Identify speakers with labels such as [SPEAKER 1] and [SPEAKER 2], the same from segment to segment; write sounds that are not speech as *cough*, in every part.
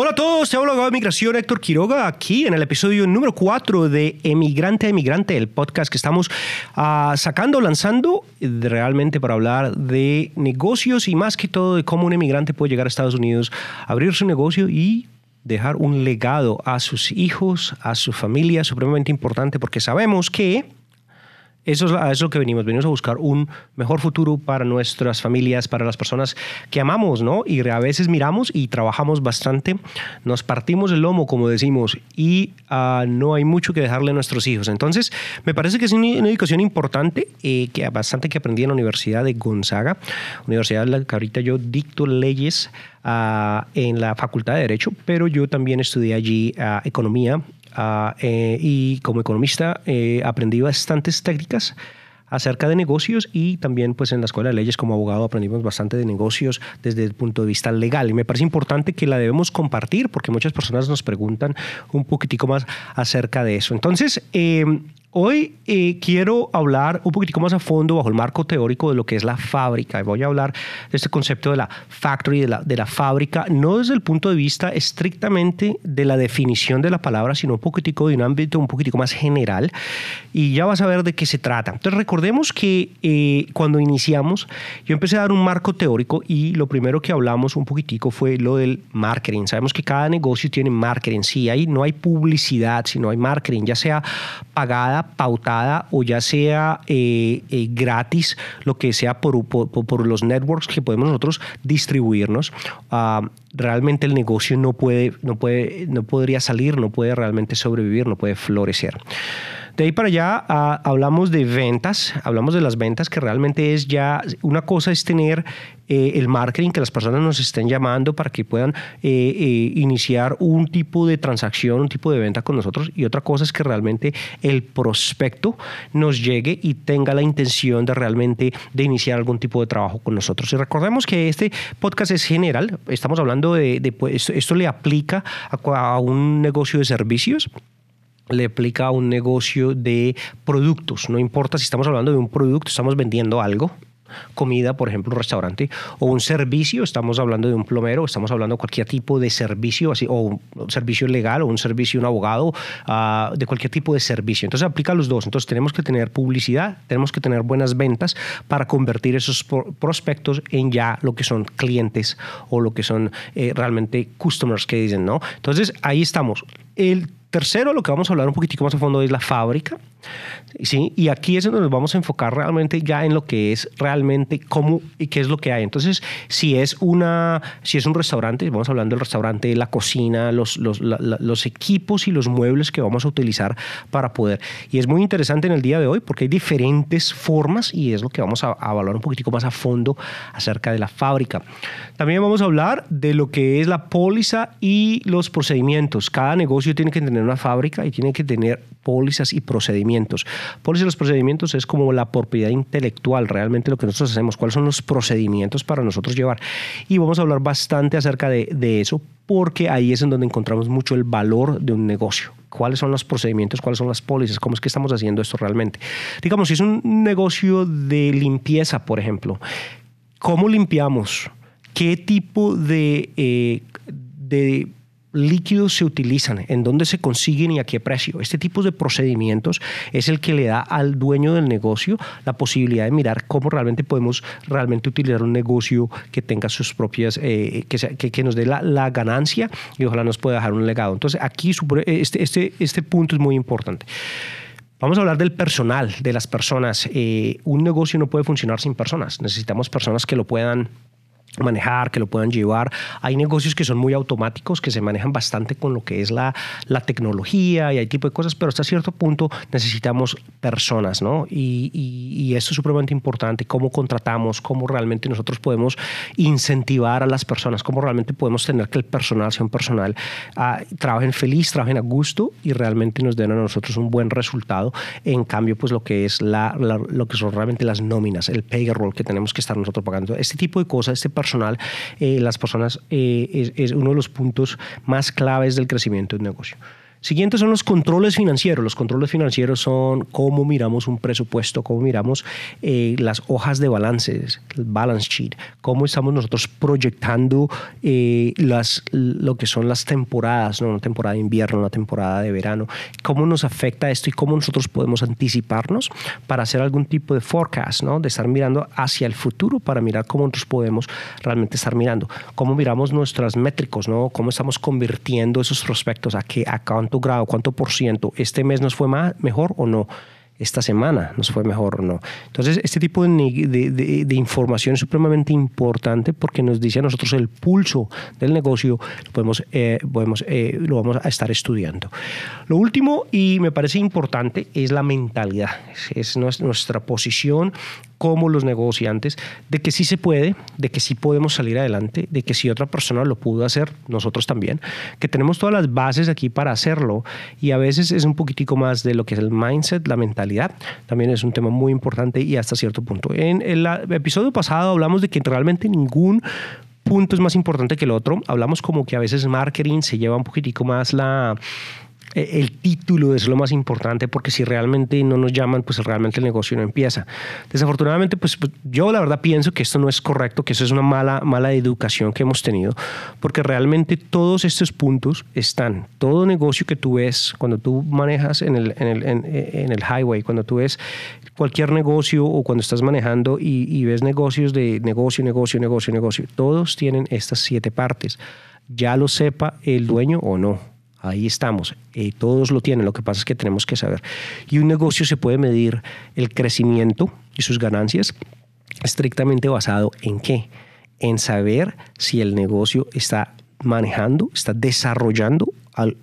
[SPEAKER 1] Hola a todos, te hablo de migración Héctor Quiroga aquí en el episodio número 4 de Emigrante a Emigrante, el podcast que estamos uh, sacando, lanzando realmente para hablar de negocios y más que todo de cómo un emigrante puede llegar a Estados Unidos, abrir su negocio y dejar un legado a sus hijos, a su familia, supremamente importante porque sabemos que eso es, lo que venimos. Venimos a buscar un mejor futuro para nuestras familias, para las personas que amamos, ¿no? Y a veces miramos y trabajamos bastante, nos partimos el lomo, como decimos, y uh, no hay mucho que dejarle a nuestros hijos. Entonces, me parece que es una, educación importante, eh, que bastante que aprendí en la Universidad de Gonzaga, universidad en la que ahorita yo dicto leyes uh, en la Facultad de Derecho, pero yo también estudié allí uh, economía Ah, eh, y como economista eh, aprendí bastantes técnicas acerca de negocios y también pues en la escuela de leyes como abogado aprendimos bastante de negocios desde el punto de vista legal y me parece importante que la debemos compartir porque muchas personas nos preguntan un poquitico más acerca de eso. Entonces, eh, Hoy eh, quiero hablar un poquitico más a fondo bajo el marco teórico de lo que es la fábrica. Voy a hablar de este concepto de la factory, de la, de la fábrica, no desde el punto de vista estrictamente de la definición de la palabra, sino un poquitico de un ámbito un poquitico más general. Y ya vas a ver de qué se trata. Entonces recordemos que eh, cuando iniciamos, yo empecé a dar un marco teórico y lo primero que hablamos un poquitico fue lo del marketing. Sabemos que cada negocio tiene marketing. Sí, ahí no hay publicidad, sino hay marketing, ya sea pagada pautada o ya sea eh, eh, gratis, lo que sea por, por, los networks que podemos nosotros distribuirnos, ah, realmente el negocio no, puede, no, puede, no podría salir, no puede realmente sobrevivir, no puede florecer. De ahí para allá ah, hablamos de ventas, hablamos de las ventas que realmente es ya, una cosa es tener eh, el marketing, que las personas nos estén llamando para que puedan eh, eh, iniciar un tipo de transacción, un tipo de venta con nosotros y otra cosa es que realmente el prospecto nos llegue y tenga la intención de realmente de iniciar algún tipo de trabajo con nosotros. Y recordemos que este podcast es general, estamos hablando de, pues, esto, le aplica a un negocio de servicios le aplica a un negocio de productos. No importa si estamos hablando de un producto, estamos vendiendo algo, comida, por ejemplo, un restaurante, o un servicio, estamos hablando de un plomero, estamos hablando de cualquier tipo de servicio, así, o un servicio legal, o un servicio, un abogado, uh, de cualquier tipo de servicio. Entonces aplica a los dos. Entonces tenemos que tener publicidad, tenemos que tener buenas ventas para convertir esos prospectos en ya lo que son clientes o lo que son eh, realmente customers que dicen, ¿no? Entonces ahí estamos. El tercero, lo que vamos a hablar un poquitico más a fondo es la fábrica. ¿sí? Y aquí es donde nos vamos a enfocar realmente ya en lo que es realmente cómo y qué es lo que hay. Entonces, si es, una, si es un restaurante, vamos hablando del restaurante, la cocina, los, los, los equipos y los muebles que vamos a utilizar para poder. Y es muy interesante en el día de hoy porque hay diferentes formas y es lo que vamos a, a valorar un poquitico más a fondo acerca de la fábrica. También vamos a hablar de lo que es la póliza y los procedimientos. Cada negocio tiene que tener una fábrica y tiene que tener pólizas y procedimientos. Pólizas y los procedimientos es como la propiedad intelectual, realmente lo que nosotros hacemos, cuáles son los procedimientos para nosotros llevar. Y vamos a hablar bastante acerca de, de eso porque ahí es en donde encontramos mucho el valor de un negocio. ¿Cuáles son los procedimientos? ¿Cuáles son las pólizas? ¿Cómo es que estamos haciendo esto realmente? Digamos, si es un negocio de limpieza, por ejemplo, ¿cómo limpiamos? ¿Qué tipo de, eh, de líquidos se utilizan, en dónde se consiguen y a qué precio. Este tipo de procedimientos es el que le da al dueño del negocio la posibilidad de mirar cómo realmente podemos realmente utilizar un negocio que tenga sus propias, eh, que, que, nos dé la, ganancia y ojalá nos pueda dejar un legado. Entonces aquí este, este, este punto es muy importante. Vamos a hablar del personal, de las personas. Eh, un negocio no puede funcionar sin personas. Necesitamos personas que lo puedan manejar, que lo puedan llevar. Hay negocios que son muy automáticos, que se manejan bastante con lo que es la, la tecnología y hay tipo de cosas, pero hasta cierto punto necesitamos personas, ¿no? Y, y, esto es supremamente importante, cómo contratamos, cómo realmente nosotros podemos incentivar a las personas, cómo realmente podemos tener que el personal sea un personal, uh, trabajen feliz, trabajen a gusto y realmente nos den a nosotros un buen resultado. En cambio, pues lo que es la, lo que son realmente las nóminas, el payroll que tenemos que estar nosotros pagando, este tipo de cosas, este personal, eh, las personas eh, es, uno de los puntos más claves del crecimiento de un negocio. Siguiente son los controles financieros. Los controles financieros son cómo miramos un presupuesto, cómo miramos eh, las hojas de balances, el balance sheet, cómo estamos nosotros proyectando eh, las, lo que son las temporadas, ¿no? una temporada de invierno, una temporada de verano, cómo nos afecta esto y cómo nosotros podemos anticiparnos para hacer algún tipo de forecast, ¿no? de estar mirando hacia el futuro para mirar cómo nosotros podemos realmente estar mirando, cómo miramos nuestras métricos, ¿no? cómo estamos convirtiendo esos prospectos a que a cuánto grado, cuánto por ciento, este mes nos fue más, mejor o no esta semana nos fue mejor o no. Entonces, este tipo de, información es supremamente importante porque nos dice a nosotros el pulso del negocio, lo, podemos, eh, podemos eh, lo vamos a estar estudiando. Lo último, y me parece importante, es la mentalidad, es nuestra posición como los negociantes, de que sí se puede, de que sí podemos salir adelante, de que si otra persona lo pudo hacer, nosotros también, que tenemos todas las bases aquí para hacerlo y a veces es un poquitico más de lo que es el mindset, la mentalidad, también es un tema muy importante y hasta cierto punto. En el episodio pasado hablamos de que realmente ningún punto es más importante que el otro, hablamos como que a veces marketing se lleva un poquitico más la el título es lo más importante porque si realmente no nos llaman, pues realmente el negocio no empieza. Desafortunadamente, pues, pues, yo la verdad pienso que esto no es correcto, que eso es una mala, mala educación que hemos tenido, porque realmente todos estos puntos están. Todo negocio que tú ves cuando tú manejas en el, en el, en, el highway, cuando tú ves cualquier negocio o cuando estás manejando y, y ves negocios de negocio, negocio, negocio, negocio, todos tienen estas siete partes. Ya lo sepa el dueño o no. Ahí estamos. Eh, todos lo tienen. Lo que pasa es que tenemos que saber. Y un negocio se puede medir el crecimiento y sus ganancias estrictamente basado en qué? En saber si el negocio está manejando, está desarrollando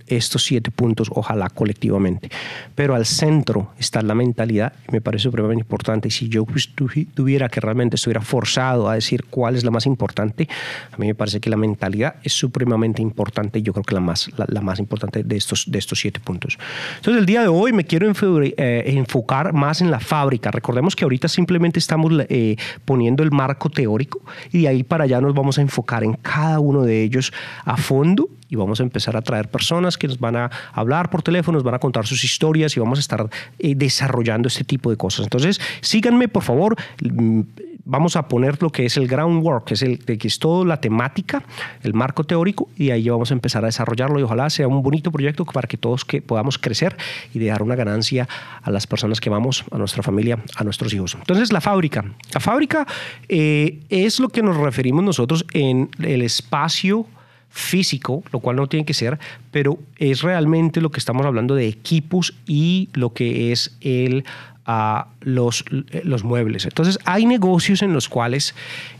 [SPEAKER 1] estos siete puntos, ojalá colectivamente. Pero al centro está la mentalidad, y me parece supremamente importante. Si yo pues, tuviera que realmente estuviera forzado a decir cuál es la más importante, a mí me parece que la mentalidad es supremamente importante. Yo creo que la más, la, más importante de estos, de estos siete puntos. Entonces, el día de hoy me quiero eh, enfocar más en la fábrica. Recordemos que ahorita simplemente estamos eh, poniendo el marco teórico y de ahí para allá nos vamos a enfocar en cada uno de ellos a fondo y vamos a empezar a traer personas que nos van a hablar por teléfono, nos van a contar sus historias y vamos a estar eh, desarrollando este tipo de cosas. Entonces, síganme, por favor. Mm, vamos a poner lo que es el groundwork, que es, el, que es toda la temática, el marco teórico, y ahí vamos a empezar a desarrollarlo y ojalá sea un bonito proyecto para que todos que podamos crecer y dejar una ganancia a las personas que vamos, a nuestra familia, a nuestros hijos. Entonces, la fábrica. La fábrica eh, es lo que nos referimos nosotros en el espacio físico, lo cual no tiene que ser, pero es realmente lo que estamos hablando de equipos y lo que es el a los, los muebles. Entonces, hay negocios en los cuales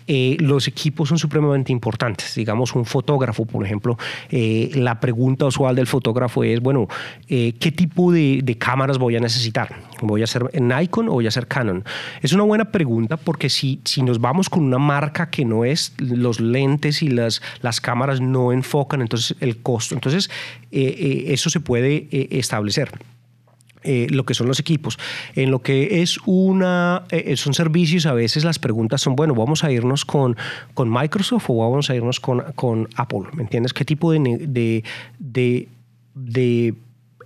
[SPEAKER 1] eh, los equipos son supremamente importantes. Digamos, un fotógrafo, por ejemplo, eh, la pregunta usual del fotógrafo es, bueno, eh, ¿qué tipo de, cámaras voy a necesitar? ¿Voy a ser Nikon o voy a ser Canon? Es una buena pregunta porque si, si nos vamos con una marca que no es, los lentes y las, las cámaras no enfocan, entonces el costo. Entonces, eso se puede establecer. Eh, lo que son los equipos. En lo que es una, eh, son servicios, a veces las preguntas son, bueno, vamos a irnos con, con Microsoft o vamos a irnos con, con Apple, ¿me entiendes? ¿Qué tipo de, de, de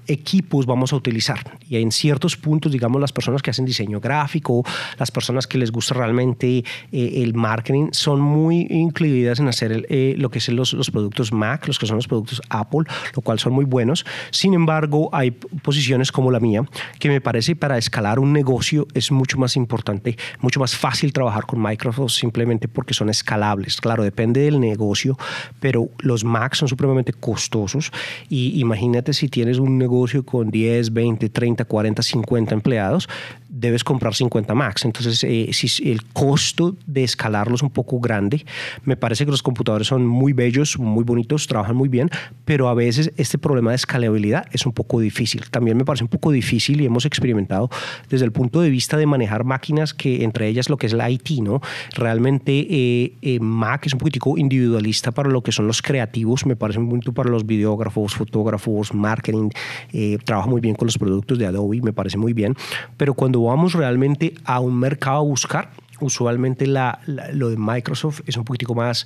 [SPEAKER 1] equipos vamos a utilizar. Y en ciertos puntos, digamos, las personas que hacen diseño gráfico, las personas que les gusta realmente eh, el marketing, son muy incluidas en hacer eh, lo que son los, los, productos Mac, los que son los productos Apple, lo cual son muy buenos. Sin embargo, hay posiciones como la mía que me parece para escalar un negocio es mucho más importante, mucho más fácil trabajar con Microsoft simplemente porque son escalables. Claro, depende del negocio, pero los Mac son supremamente costosos y imagínate si tienes un negocio con 10, 20, 30, 40, 50 empleados, debes comprar 50 Macs. Entonces, eh, si el costo de escalarlo es un poco grande, me parece que los computadores son muy bellos, muy bonitos, trabajan muy bien, pero a veces este problema de escalabilidad es un poco difícil. También me parece un poco difícil y hemos experimentado desde el punto de vista de manejar máquinas que entre ellas lo que es la IT, ¿no? Realmente eh, eh, Mac es un poquitico individualista para lo que son los creativos, me parece muy bonito para los videógrafos, fotógrafos, marketing, trabaja muy bien con los productos de Adobe, me parece muy bien, pero cuando vamos realmente a un mercado a buscar, usualmente la, lo de Microsoft es un poquitico más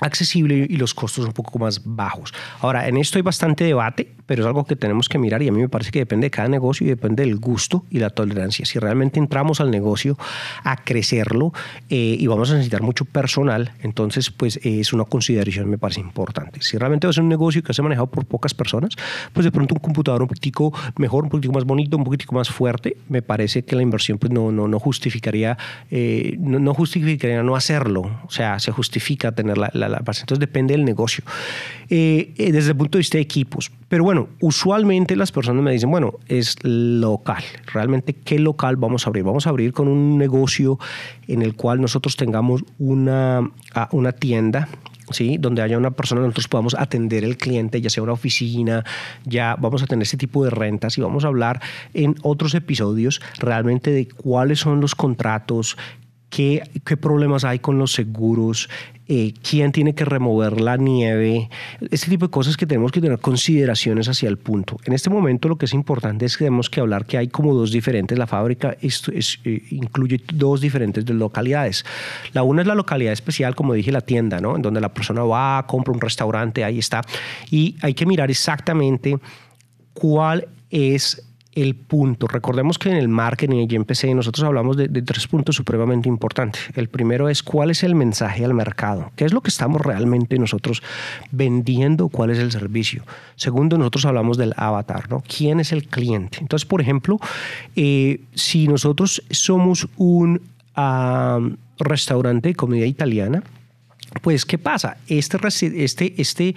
[SPEAKER 1] accesible y los costos un poco más bajos. Ahora, en esto hay bastante debate, pero es algo que tenemos que mirar y a mí me parece que depende de cada negocio y depende del gusto y la tolerancia. Si realmente entramos al negocio a crecerlo eh, y vamos a necesitar mucho personal, entonces pues es una consideración me parece importante. Si realmente va a ser un negocio que se ha manejado por pocas personas, pues de pronto un computador un poquitico mejor, un poquitico más bonito, un poquitico más fuerte, me parece que la inversión pues no, no, no justificaría, eh, no, justificaría no hacerlo. O sea, se justifica tener la entonces depende del negocio. Eh, eh, desde el punto de vista de equipos. Pero bueno, usualmente las personas me dicen, bueno, es local. Realmente, ¿qué local vamos a abrir? Vamos a abrir con un negocio en el cual nosotros tengamos una, ah, una tienda ¿sí? donde haya una persona, nosotros podamos atender el cliente, ya sea una oficina, ya vamos a tener ese tipo de rentas y vamos a hablar en otros episodios realmente de cuáles son los contratos, qué, qué problemas hay con los seguros, eh, quién tiene que remover la nieve, este tipo de cosas que tenemos que tener consideraciones hacia el punto. En este momento lo que es importante es que tenemos que hablar que hay como dos diferentes, la fábrica eh, incluye dos diferentes de localidades. La una es la localidad especial, como dije, la tienda, ¿no? en donde la persona va, compra un restaurante, ahí está, y hay que mirar exactamente cuál es el punto. Recordemos que en el marketing y en PC nosotros hablamos de, tres puntos supremamente importantes. El primero es cuál es el mensaje al mercado, qué es lo que estamos realmente nosotros vendiendo, cuál es el servicio. Segundo, nosotros hablamos del avatar, ¿no? ¿Quién es el cliente? Entonces, por ejemplo, eh, si nosotros somos un restaurante de comida italiana, pues, ¿qué pasa? Este, este, este,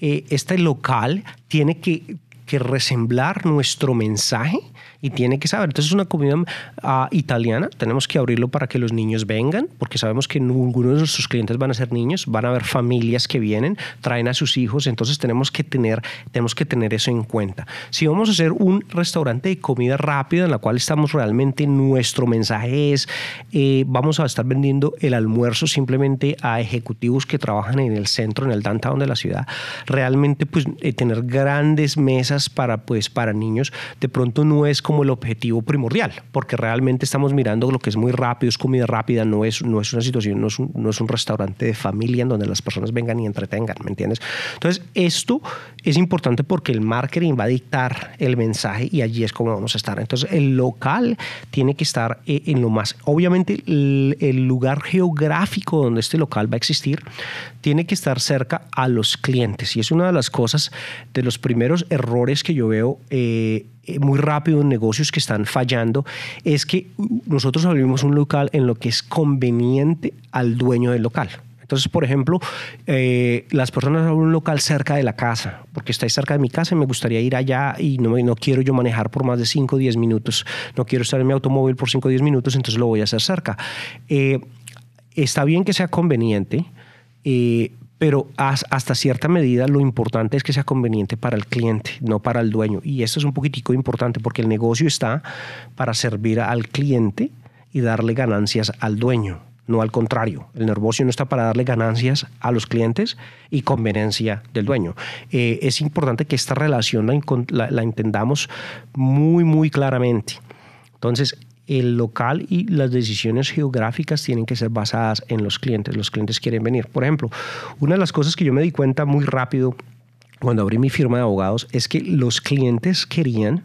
[SPEAKER 1] eh, este local tiene que que resemblar nuestro mensaje y tiene que saber. Entonces es una comida ah, italiana, tenemos que abrirlo para que los niños vengan, porque sabemos que ninguno de nuestros clientes van a ser niños, van a haber familias que vienen, traen a sus hijos, entonces tenemos que tener, tenemos que tener eso en cuenta. Si vamos a hacer un restaurante de comida rápida en la cual estamos realmente, nuestro mensaje es, eh, vamos a estar vendiendo el almuerzo simplemente a ejecutivos que trabajan en el centro, en el downtown de la ciudad, realmente pues eh, tener grandes mesas para, pues, para niños, de pronto no es como el objetivo primordial, porque realmente estamos mirando lo que es muy rápido, es comida rápida, no es, no es una situación, no es un, no es un restaurante de familia en donde las personas vengan y entretengan, ¿me entiendes? Entonces, esto es importante porque el marketing va a dictar el mensaje y allí es como vamos a estar. Entonces, el local tiene que estar eh, en lo más, obviamente, el, lugar geográfico donde este local va a existir tiene que estar cerca a los clientes y es una de las cosas, de los primeros errores que yo veo. Eh, muy rápido en negocios que están fallando es que nosotros abrimos un local en lo que es conveniente al dueño del local. Entonces, por ejemplo, eh, las personas abren un local cerca de la casa, porque está cerca de mi casa y me gustaría ir allá y no, no quiero yo manejar por más de 5 o 10 minutos, no quiero estar en mi automóvil por 5 o 10 minutos, entonces lo voy a hacer cerca. Eh, está bien que sea conveniente, pero hasta cierta medida lo importante es que sea conveniente para el cliente, no para el dueño. Y esto es un poquitico importante porque el negocio está para servir al cliente y darle ganancias al dueño, no al contrario. El negocio no está para darle ganancias a los clientes y conveniencia del dueño. Eh, es importante que esta relación la, la entendamos muy, muy claramente. Entonces, el local y las decisiones geográficas tienen que ser basadas en los clientes. Los clientes quieren venir. Por ejemplo, una de las cosas que yo me di cuenta muy rápido cuando abrí mi firma de abogados es que los clientes querían,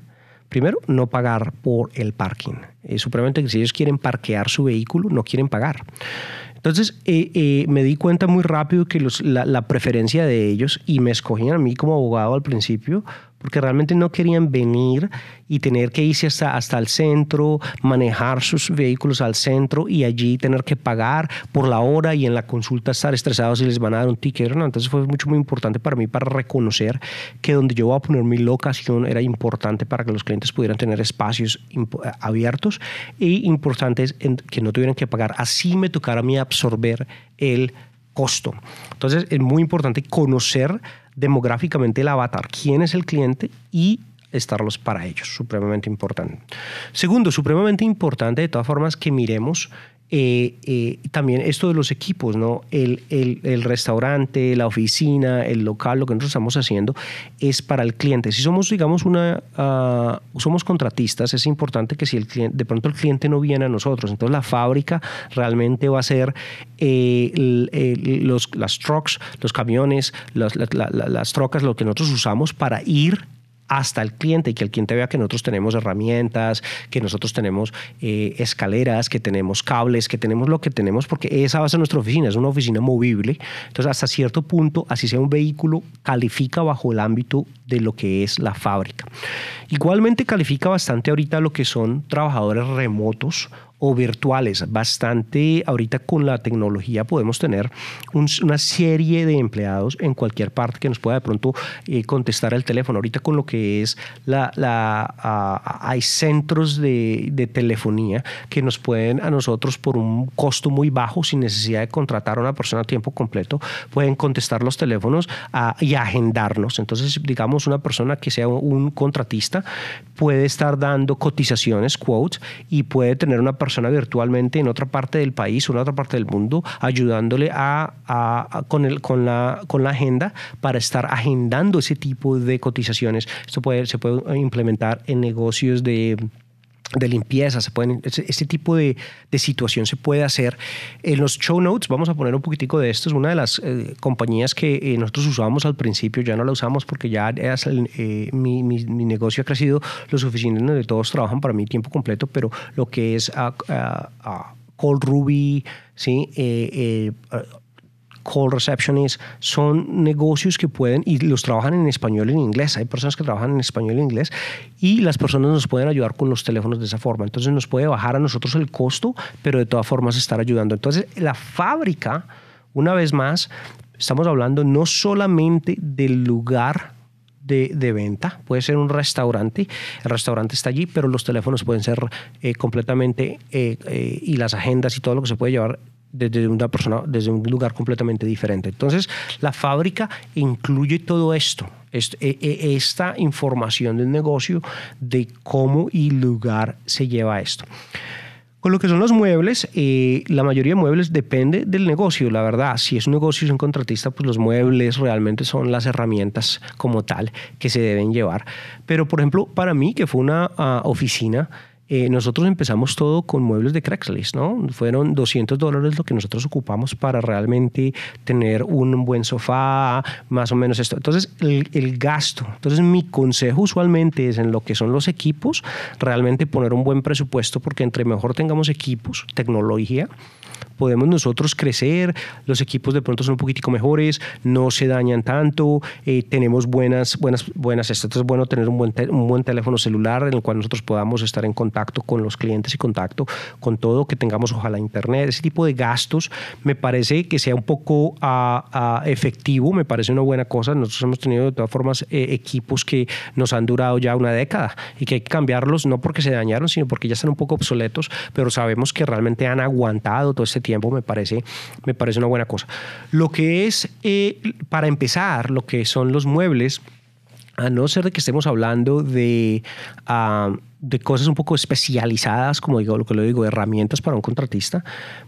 [SPEAKER 1] primero, no pagar por el parking. Es supremamente que si ellos quieren parquear su vehículo, no quieren pagar. Entonces eh, eh, me di cuenta muy rápido que la, la, preferencia de ellos y me escogían a mí como abogado al principio porque realmente no querían venir y tener que irse hasta, hasta el centro, manejar sus vehículos al centro y allí tener que pagar por la hora y en la consulta estar estresados si les van a dar un ticket. ¿no? Entonces fue mucho muy importante para mí para reconocer que donde yo voy a poner mi locación era importante para que los clientes pudieran tener espacios abiertos y importantes que no tuvieran que pagar. Así me tocara a mí absorber el costo. Entonces es muy importante conocer demográficamente el avatar, quién es el cliente y estarlos para ellos, supremamente importante. Segundo, supremamente importante de todas formas que miremos eh, eh, también esto de los equipos, ¿no? El, el, restaurante, la oficina, el local, lo que nosotros estamos haciendo es para el cliente. Si somos, digamos, una, uh, somos contratistas, es importante que si el cliente, de pronto el cliente no viene a nosotros, entonces la fábrica realmente va a ser eh, los, las trucks, los camiones, las, las trocas, lo que nosotros usamos para ir hasta el cliente y que el cliente vea que nosotros tenemos herramientas, que nosotros tenemos eh, escaleras, que tenemos cables, que tenemos lo que tenemos, porque esa va a ser nuestra oficina, es una oficina movible. Entonces, hasta cierto punto, así sea un vehículo, califica bajo el ámbito de lo que es la fábrica. Igualmente califica bastante ahorita lo que son trabajadores remotos o virtuales. Bastante, ahorita con la tecnología podemos tener una serie de empleados en cualquier parte que nos pueda de pronto eh, contestar el teléfono. Ahorita con lo que es la, la hay centros de, de, telefonía que nos pueden a nosotros por un costo muy bajo, sin necesidad de contratar a una persona a tiempo completo, pueden contestar los teléfonos y agendarnos. Entonces, digamos, una persona que sea un contratista puede estar dando cotizaciones, quotes, y puede tener una persona virtualmente en otra parte del país en otra parte del mundo, ayudándole a, con, el, con, la, con la agenda para estar agendando ese tipo de cotizaciones. Esto puede, se puede implementar en negocios de de limpieza, se pueden, este tipo de, de, situación se puede hacer. En los show notes vamos a poner un poquitico de esto. Es una de las eh, compañías que eh, nosotros usábamos al principio, ya no la usamos porque ya eh, mi, mi, negocio ha crecido lo suficiente donde todos trabajan para mí tiempo completo, pero lo que es a, Cold Ruby, ¿sí? Call receptionists, son negocios que pueden, y los trabajan en español y en inglés. Hay personas que trabajan en español y en inglés y las personas nos pueden ayudar con los teléfonos de esa forma. Entonces nos puede bajar a nosotros el costo, pero de todas formas estar ayudando. Entonces la fábrica, una vez más, estamos hablando no solamente del lugar de, de, venta, puede ser un restaurante, el restaurante está allí, pero los teléfonos pueden ser eh, completamente, eh, eh, y las agendas y todo lo que se puede llevar desde una persona, desde un lugar completamente diferente. Entonces, la fábrica incluye todo esto, e, e, esta información del negocio de cómo y lugar se lleva esto. Con lo que son los muebles, eh, la mayoría de muebles depende del negocio, la verdad. Si es un negocio, es un contratista, pues los muebles realmente son las herramientas como tal que se deben llevar. Pero, por ejemplo, para mí, que fue una ah, oficina, eh, nosotros empezamos todo con muebles de Craigslist, ¿no? Fueron 200 dólares lo que nosotros ocupamos para realmente tener un buen sofá, más o menos esto. Entonces, el, el gasto. Entonces, mi consejo usualmente es en lo que son los equipos, realmente poner un buen presupuesto, porque entre mejor tengamos equipos, tecnología, podemos nosotros crecer, los equipos de pronto son un poquitico mejores, no se dañan tanto, eh, tenemos buenas, buenas, buenas, esto es bueno tener un buen, un buen teléfono celular en el cual nosotros podamos estar en contacto con los clientes y contacto con todo, que tengamos ojalá internet, ese tipo de gastos me parece que sea un poco ah, ah, efectivo, me parece una buena cosa, nosotros hemos tenido de todas formas eh, equipos que nos han durado ya una década y que hay que cambiarlos no porque se dañaron, sino porque ya están un poco obsoletos, pero sabemos que realmente han aguantado todo este tiempo me parece, me parece una buena cosa. Lo que es, eh, para empezar, lo que son los muebles, a no ser de que estemos hablando de, ah, de cosas un poco especializadas, como digo, lo que lo digo, herramientas para un contratista,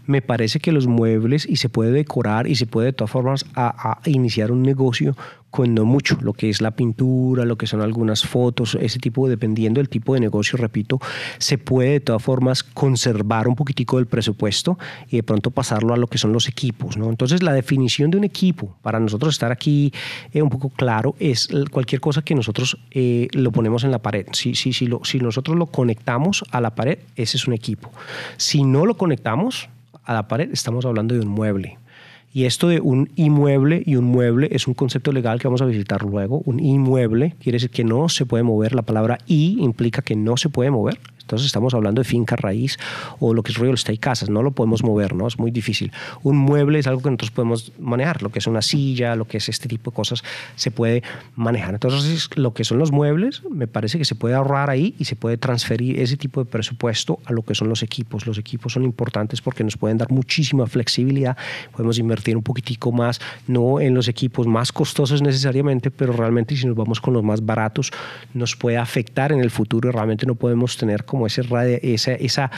[SPEAKER 1] me parece que los muebles y se puede decorar y se puede de todas formas a iniciar un negocio con no mucho, lo que es la pintura, lo que son algunas fotos, ese tipo, dependiendo del tipo de negocio, repito, se puede de todas formas conservar un poquitico del presupuesto y de pronto pasarlo a lo que son los equipos. ¿no? Entonces, la definición de un equipo, para nosotros estar aquí eh, un poco claro, es cualquier cosa que nosotros eh, lo ponemos en la pared. Si, lo, si nosotros lo conectamos a la pared, ese es un equipo. Si no lo conectamos a la pared, estamos hablando de un mueble. Y esto de un inmueble y un mueble es un concepto legal que vamos a visitar luego. Un inmueble quiere decir que no se puede mover. La palabra i implica que no se puede mover. Entonces estamos hablando de finca raíz o lo que es real estate casas, no lo podemos mover, ¿no? Es muy difícil. Un mueble es algo que nosotros podemos manejar, lo que es una silla, lo que es este tipo de cosas, se puede manejar. Entonces lo que son los muebles, me parece que se puede ahorrar ahí y se puede transferir ese tipo de presupuesto a lo que son los equipos. Los equipos son importantes porque nos pueden dar muchísima flexibilidad, podemos un poquitico más, no en los equipos más costosos necesariamente, pero realmente si nos vamos con los más baratos, nos puede afectar en el futuro y realmente no podemos tener como ese esa, esa,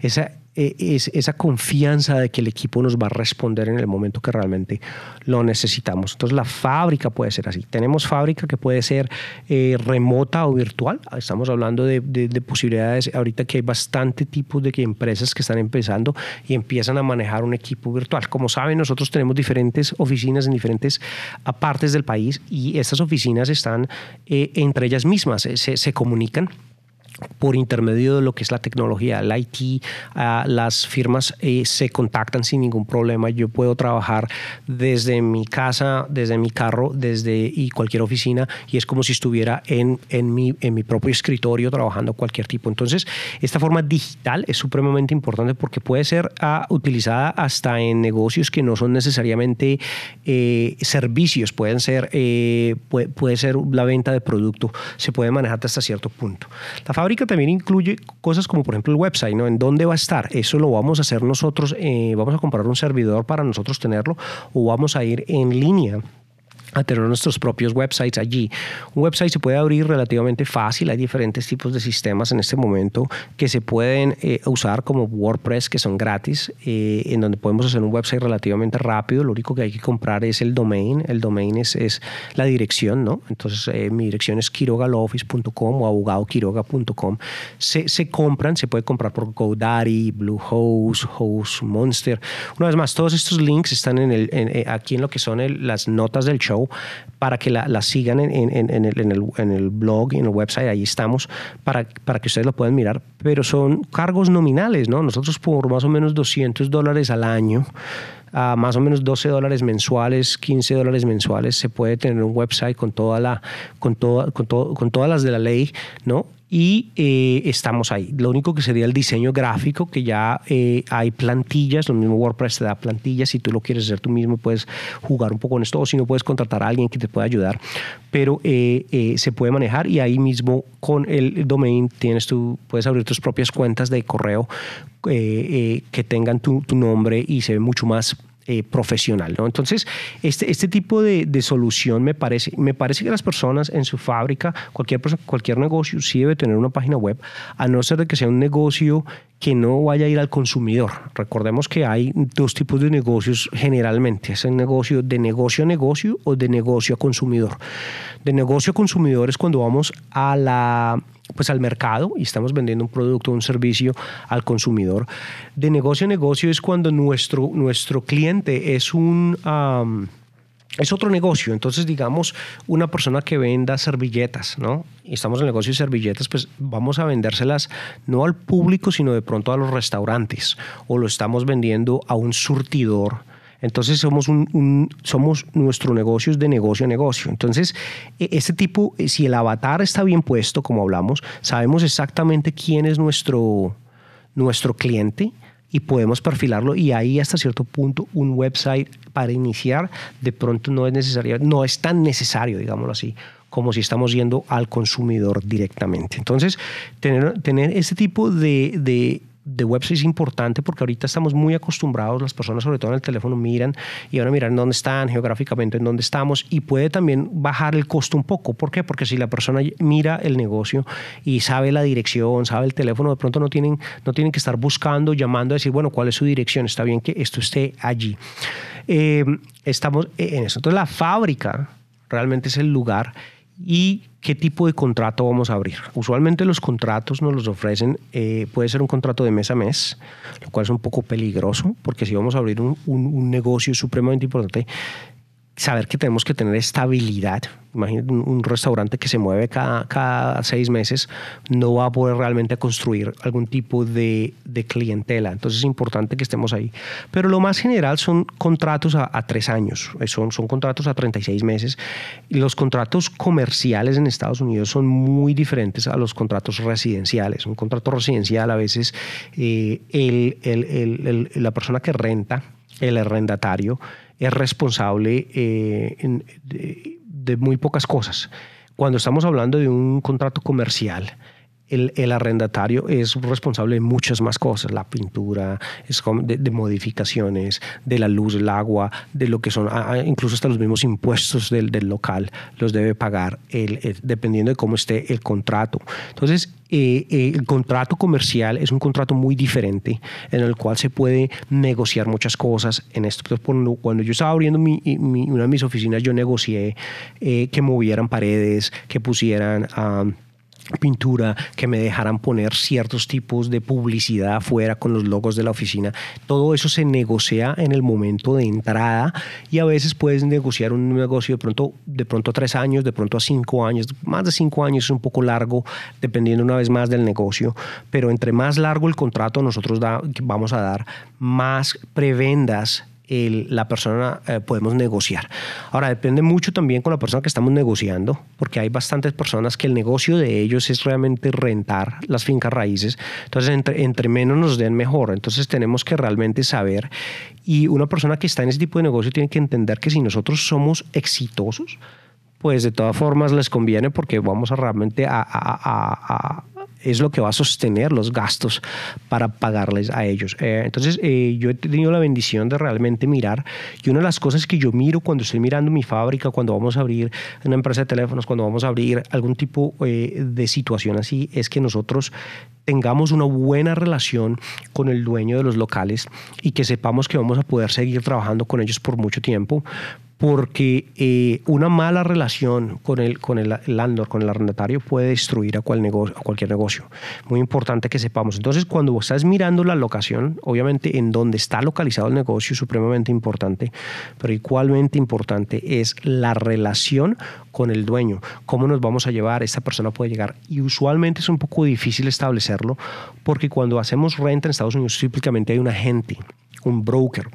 [SPEAKER 1] esa eh, es esa confianza de que el equipo nos va a responder en el momento que realmente lo necesitamos. Entonces la fábrica puede ser así. Tenemos fábrica que puede ser eh, remota o virtual. Estamos hablando de, posibilidades ahorita que hay bastante tipos de empresas que están empezando y empiezan a manejar un equipo virtual. Como saben, nosotros tenemos diferentes oficinas en diferentes partes del país y estas oficinas están eh, entre ellas mismas, se, se comunican por intermedio de lo que es la tecnología, el IT, ah, las firmas eh, se contactan sin ningún problema. Yo puedo trabajar desde mi casa, desde mi carro, desde y cualquier oficina y es como si estuviera en, en, mi, en mi propio escritorio trabajando cualquier tipo. Entonces, esta forma digital es supremamente importante porque puede ser ah, utilizada hasta en negocios que no son necesariamente eh, servicios, pueden ser, eh, puede, puede, ser la venta de producto, se puede manejar hasta cierto punto. La fábrica también incluye cosas como por ejemplo el website, ¿no? ¿En dónde va a estar? Eso lo vamos a hacer nosotros, eh, vamos a comprar un servidor para nosotros tenerlo o vamos a ir en línea a tener nuestros propios websites allí. Un website se puede abrir relativamente fácil, hay diferentes tipos de sistemas en este momento que se pueden eh, usar como WordPress que son gratis, eh, en donde podemos hacer un website relativamente rápido, lo único que hay que comprar es el domain, el domain es, es la dirección, ¿no? Entonces eh, mi dirección es quirogaloffice.com o abogadoquiroga.com, se, se compran, se puede comprar por GoDaddy, Bluehost, Host, Monster, una vez más, todos estos links están en el, aquí en lo que son las notas del show para que la, sigan en, el, blog en el website, ahí estamos, para, para que ustedes lo puedan mirar, pero son cargos nominales, ¿no? Nosotros por más o menos 200 dólares al año, a más o menos 12 dólares mensuales, 15 dólares mensuales, se puede tener un website con toda la, con toda, con todas las de la ley, ¿no? Y eh, estamos ahí. Lo único que sería el diseño gráfico, que ya eh, hay plantillas, lo mismo WordPress te da plantillas, si tú lo quieres hacer tú mismo puedes jugar un poco con esto o si no puedes contratar a alguien que te pueda ayudar, pero eh, se puede manejar y ahí mismo con el domain tienes tú, puedes abrir tus propias cuentas de correo que tengan tu, tu nombre y se ve mucho más eh, profesional. ¿no? Entonces, este, este tipo de, de, solución me parece, me parece que las personas en su fábrica, cualquier, cualquier negocio, sí debe tener una página web, a no ser de que sea un negocio que no vaya a ir al consumidor. Recordemos que hay dos tipos de negocios generalmente. Es el negocio de negocio a negocio o de negocio a consumidor. De negocio a consumidor es cuando vamos a la pues al mercado y estamos vendiendo un producto o un servicio al consumidor. De negocio a negocio es cuando nuestro, nuestro cliente es un... es otro negocio. Entonces, digamos, una persona que venda servilletas, ¿no? Y estamos en el negocio de servilletas, pues vamos a vendérselas no al público, sino de pronto a los restaurantes. O lo estamos vendiendo a un surtidor entonces somos, un, somos nuestro negocio es de negocio a negocio. Entonces, e, este tipo, eh, si el avatar está bien puesto, como hablamos, sabemos exactamente quién es nuestro, nuestro cliente y podemos perfilarlo y ahí hasta cierto punto un website para iniciar de pronto no es necesario, no es tan necesario, digámoslo así, como si estamos yendo al consumidor directamente. Entonces, tener, tener este tipo de, de de website es importante porque ahorita estamos muy acostumbrados, las personas sobre todo en el teléfono miran y van a mirar en dónde están, geográficamente en dónde estamos y puede también bajar el costo un poco. ¿Por qué? Porque si la persona mira el negocio y sabe la dirección, sabe el teléfono, de pronto no tienen, no tienen que estar buscando, llamando a decir, bueno, ¿cuál es su dirección? Está bien que esto esté allí. Eh, estamos en eso. Entonces la fábrica realmente es el lugar y qué tipo de contrato vamos a abrir. Usualmente los contratos nos los ofrecen, eh, puede ser un contrato de mes a mes, lo cual es un poco peligroso, porque si vamos a abrir un, un negocio supremamente importante, saber que tenemos que tener estabilidad. Imagínate un, restaurante que se mueve cada, cada, seis meses, no va a poder realmente construir algún tipo de, de, clientela. Entonces es importante que estemos ahí. Pero lo más general son contratos a, tres años, eh, son, son contratos a 36 meses. Los contratos comerciales en Estados Unidos son muy diferentes a los contratos residenciales. Un contrato residencial a veces eh, el, el, la persona que renta, el arrendatario, es responsable eh, de, muy pocas cosas. Cuando estamos hablando de un contrato comercial, el, arrendatario es responsable de muchas más cosas, la pintura, es de, modificaciones, de la luz, el agua, de lo que son, incluso hasta los mismos impuestos del, local, los debe pagar el, dependiendo de cómo esté el contrato. Entonces, eh, eh, el contrato comercial es un contrato muy diferente en el cual se puede negociar muchas cosas en esto. Cuando, yo estaba abriendo una de mis oficinas, yo negocié eh, que movieran paredes, que pusieran pintura, que me dejaran poner ciertos tipos de publicidad afuera con los logos de la oficina. Todo eso se negocia en el momento de entrada y a veces puedes negociar un negocio de pronto, de pronto a tres años, de pronto a cinco años. Más de cinco años es un poco largo, dependiendo una vez más del negocio, pero entre más largo el contrato nosotros vamos a dar más prebendas la persona eh, podemos negociar. Ahora, depende mucho también con la persona que estamos negociando, porque hay bastantes personas que el negocio de ellos es realmente rentar las fincas raíces. Entonces, entre, entre menos nos den mejor. Entonces, tenemos que realmente saber. Y una persona que está en ese tipo de negocio tiene que entender que si nosotros somos exitosos, pues de todas formas les conviene porque vamos a realmente a, es lo que va a sostener los gastos para pagarles a ellos. Eh, entonces, eh, yo he tenido la bendición de realmente mirar y una de las cosas que yo miro cuando estoy mirando mi fábrica, cuando vamos a abrir una empresa de teléfonos, cuando vamos a abrir algún tipo eh, de situación así, es que nosotros tengamos una buena relación con el dueño de los locales y que sepamos que vamos a poder seguir trabajando con ellos por mucho tiempo, porque eh, una mala relación con el, con el landlord, con el arrendatario, puede destruir a, cualquier negocio. Muy importante que sepamos. Entonces, cuando estás mirando la locación, obviamente en donde está localizado el negocio es supremamente importante, pero igualmente importante es la relación con el dueño. ¿Cómo nos vamos a llevar? Esta persona puede llegar. Y usualmente es un poco difícil establecerlo, porque cuando hacemos renta en Estados Unidos, típicamente hay un agente, un broker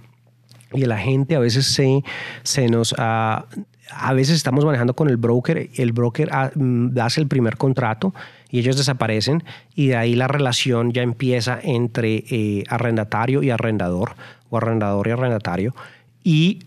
[SPEAKER 1] y la gente a veces se, se nos... Uh, a veces estamos manejando con el broker, el broker uh, hace el primer contrato y ellos desaparecen y de ahí la relación ya empieza entre eh, arrendatario y arrendador o arrendador y arrendatario. Y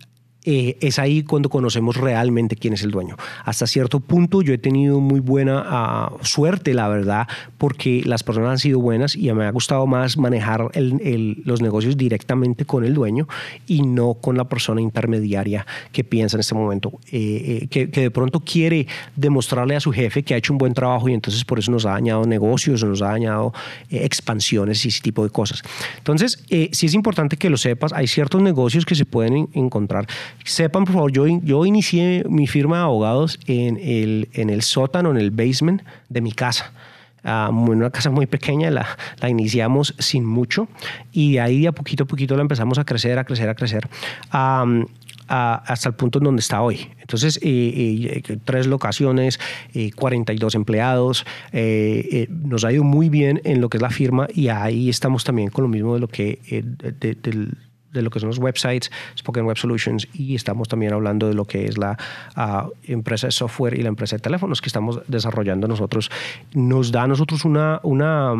[SPEAKER 1] eh, es ahí cuando conocemos realmente quién es el dueño. Hasta cierto punto yo he tenido muy buena ah, suerte, la verdad, porque las personas han sido buenas y me ha gustado más manejar los negocios directamente con el dueño y no con la persona intermediaria que piensa en este momento, eh, eh, que, de pronto quiere demostrarle a su jefe que ha hecho un buen trabajo y entonces por eso nos ha dañado negocios, nos ha dañado expansiones y ese tipo de cosas. Entonces, sí es importante que lo sepas, hay ciertos negocios que se pueden encontrar Sepan, por favor, yo, yo inicié mi firma de abogados en el, en el sótano, en el basement de mi casa. Uh, una casa muy pequeña, la, la, iniciamos sin mucho y de ahí a poquito a poquito la empezamos a crecer, a crecer, a crecer. hasta el punto en donde está hoy. Entonces, eh, eh, tres locaciones, 42 eh, empleados, nos ha ido muy bien en lo que es la firma y ahí estamos también con lo mismo de lo que de lo que son los websites, Spoken Web Solutions, y estamos también hablando de lo que es la ah, empresa de software y la empresa de teléfonos que estamos desarrollando nosotros. Nos da a nosotros una, una,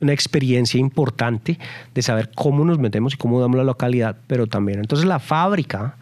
[SPEAKER 1] una experiencia importante de saber cómo nos metemos y cómo damos la localidad, pero también. Entonces la fábrica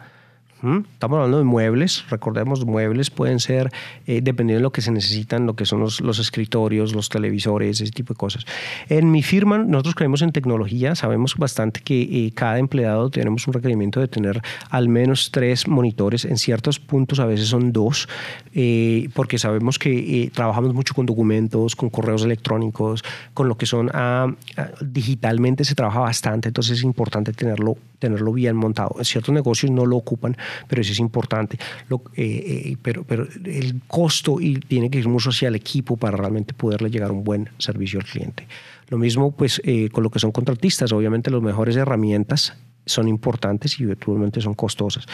[SPEAKER 1] Estamos hablando de muebles, recordemos, muebles pueden ser, eh, dependiendo de lo que se necesitan, lo que son los, escritorios, los televisores, ese tipo de cosas. En mi firma, nosotros creemos en tecnología, sabemos bastante que eh, cada empleado tenemos un requerimiento de tener al menos tres monitores, en ciertos puntos a veces son dos, eh, porque sabemos que trabajamos mucho con documentos, con correos electrónicos, con lo que son ah, ah, digitalmente se trabaja bastante, entonces es importante tenerlo, tenerlo bien montado. En ciertos negocios no lo ocupan, pero eso es importante. Lo, eh, eh, pero, pero el costo y tiene que ir mucho hacia el equipo para realmente poderle llegar un buen servicio al cliente. Lo mismo pues eh, con lo que son contratistas, obviamente las mejores herramientas son importantes y virtualmente son costosas.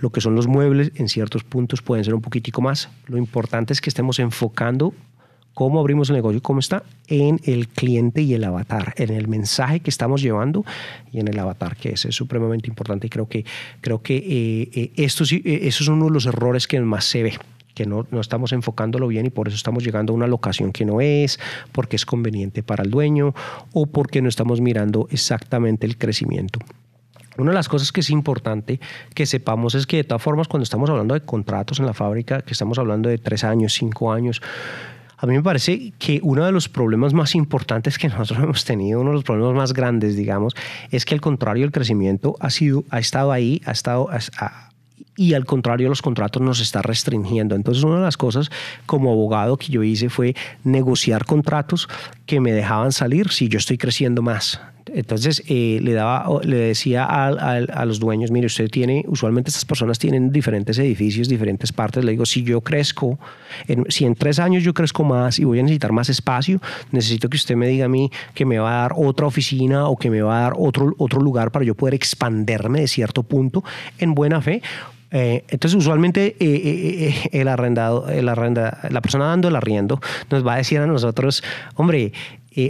[SPEAKER 1] Lo que son los muebles en ciertos puntos pueden ser un poquitico más. Lo importante es que estemos enfocando cómo abrimos el negocio, cómo está en el cliente y el avatar, en el mensaje que estamos llevando y en el avatar, que es, es supremamente importante. Y creo que, creo que eh, eh, esto, sí, eh, eso es uno de los errores que más se ve que no, no, estamos enfocándolo bien y por eso estamos llegando a una locación que no es, porque es conveniente para el dueño o porque no estamos mirando exactamente el crecimiento. Una de las cosas que es importante que sepamos es que de todas formas cuando estamos hablando de contratos en la fábrica, que estamos hablando de tres años, cinco años, a mí me parece que uno de los problemas más importantes que *laughs* nosotros hemos tenido, uno de los problemas más grandes, digamos, es que al contrario el crecimiento ha sido, ha estado ahí, ha estado, y al contrario los contratos nos está restringiendo. Entonces una de las cosas como abogado que yo hice fue negociar contratos que me dejaban salir si yo estoy creciendo más. Entonces eh, le, daba, le decía a, los dueños, mire, usted tiene, usualmente estas personas tienen diferentes edificios, diferentes partes. Le digo, si yo crezco, si en tres años yo crezco más y voy a necesitar más espacio, necesito que usted me diga a mí que me va a dar otra oficina o que me va a dar otro, otro lugar para yo poder expanderme de cierto punto en buena fe. Eh, entonces, usualmente eh, el arrendado, el arrenda, la persona dando el arriendo nos va a decir a nosotros, hombre,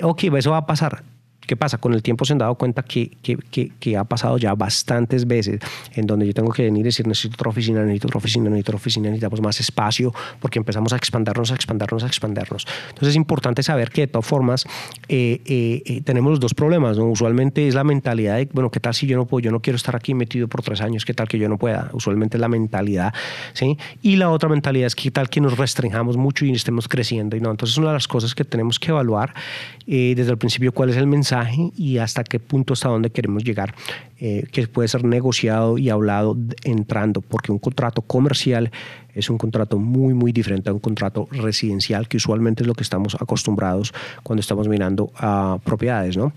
[SPEAKER 1] ok, eso va a pasar ¿Qué pasa? Con el tiempo se han dado cuenta que, que, que, ha pasado ya bastantes veces en donde yo tengo que venir y decir necesito otra oficina, necesito otra oficina, necesito otra oficina, necesitamos más espacio porque empezamos a expandernos, a expandernos, a expandernos. Entonces es importante saber que de todas formas eh, eh, eh, tenemos los dos problemas. ¿no? Usualmente es la mentalidad de, bueno, ¿qué tal si yo no puedo? Yo no quiero estar aquí metido por tres años, ¿qué tal que yo no pueda? Usualmente es la mentalidad, ¿sí? Y la otra mentalidad es ¿qué tal que nos restringamos mucho y estemos creciendo? Y no, entonces una de las cosas que tenemos que evaluar desde el principio cuál es el mensaje y hasta qué punto, hasta dónde queremos llegar, eh, que puede ser negociado y hablado entrando, porque un contrato comercial es un contrato muy, muy diferente a un contrato residencial, que usualmente es lo que estamos acostumbrados cuando estamos mirando a propiedades. ¿no?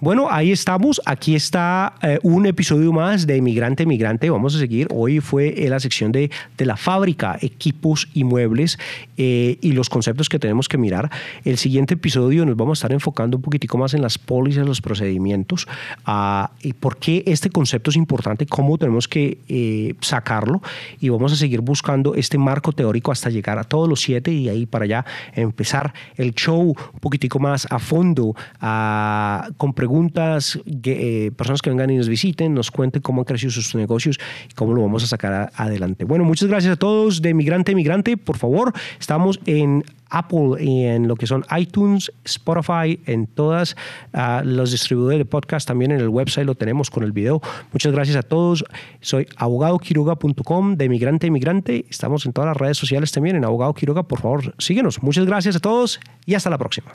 [SPEAKER 1] Bueno, ahí estamos. Aquí está eh, un episodio más de Emigrante, Emigrante. Vamos a seguir. Hoy fue la sección de, de la fábrica, equipos y muebles eh, y los conceptos que tenemos que mirar. El siguiente episodio nos vamos a estar enfocando un poquitico más en las pólizas, los procedimientos uh, y por qué este concepto es importante, cómo tenemos que eh, sacarlo y vamos a seguir buscando este marco teórico hasta llegar a todos los siete y ahí para allá empezar el show un poquitico más a fondo, con preguntas, eh, personas que vengan y nos visiten, nos cuenten cómo han crecido sus negocios y cómo lo vamos a sacar adelante. Bueno, muchas gracias a todos de Migrante Migrante. Por favor, estamos en Apple y en lo que son iTunes, Spotify, en todas uh, los distribuidores de podcast, también en el website lo tenemos con el video. Muchas gracias a todos. Soy abogadoquiroga.com de Migrante Migrante. Estamos en todas las redes sociales también en Abogado Quiroga. Por favor, síguenos. Muchas gracias a todos y hasta la próxima.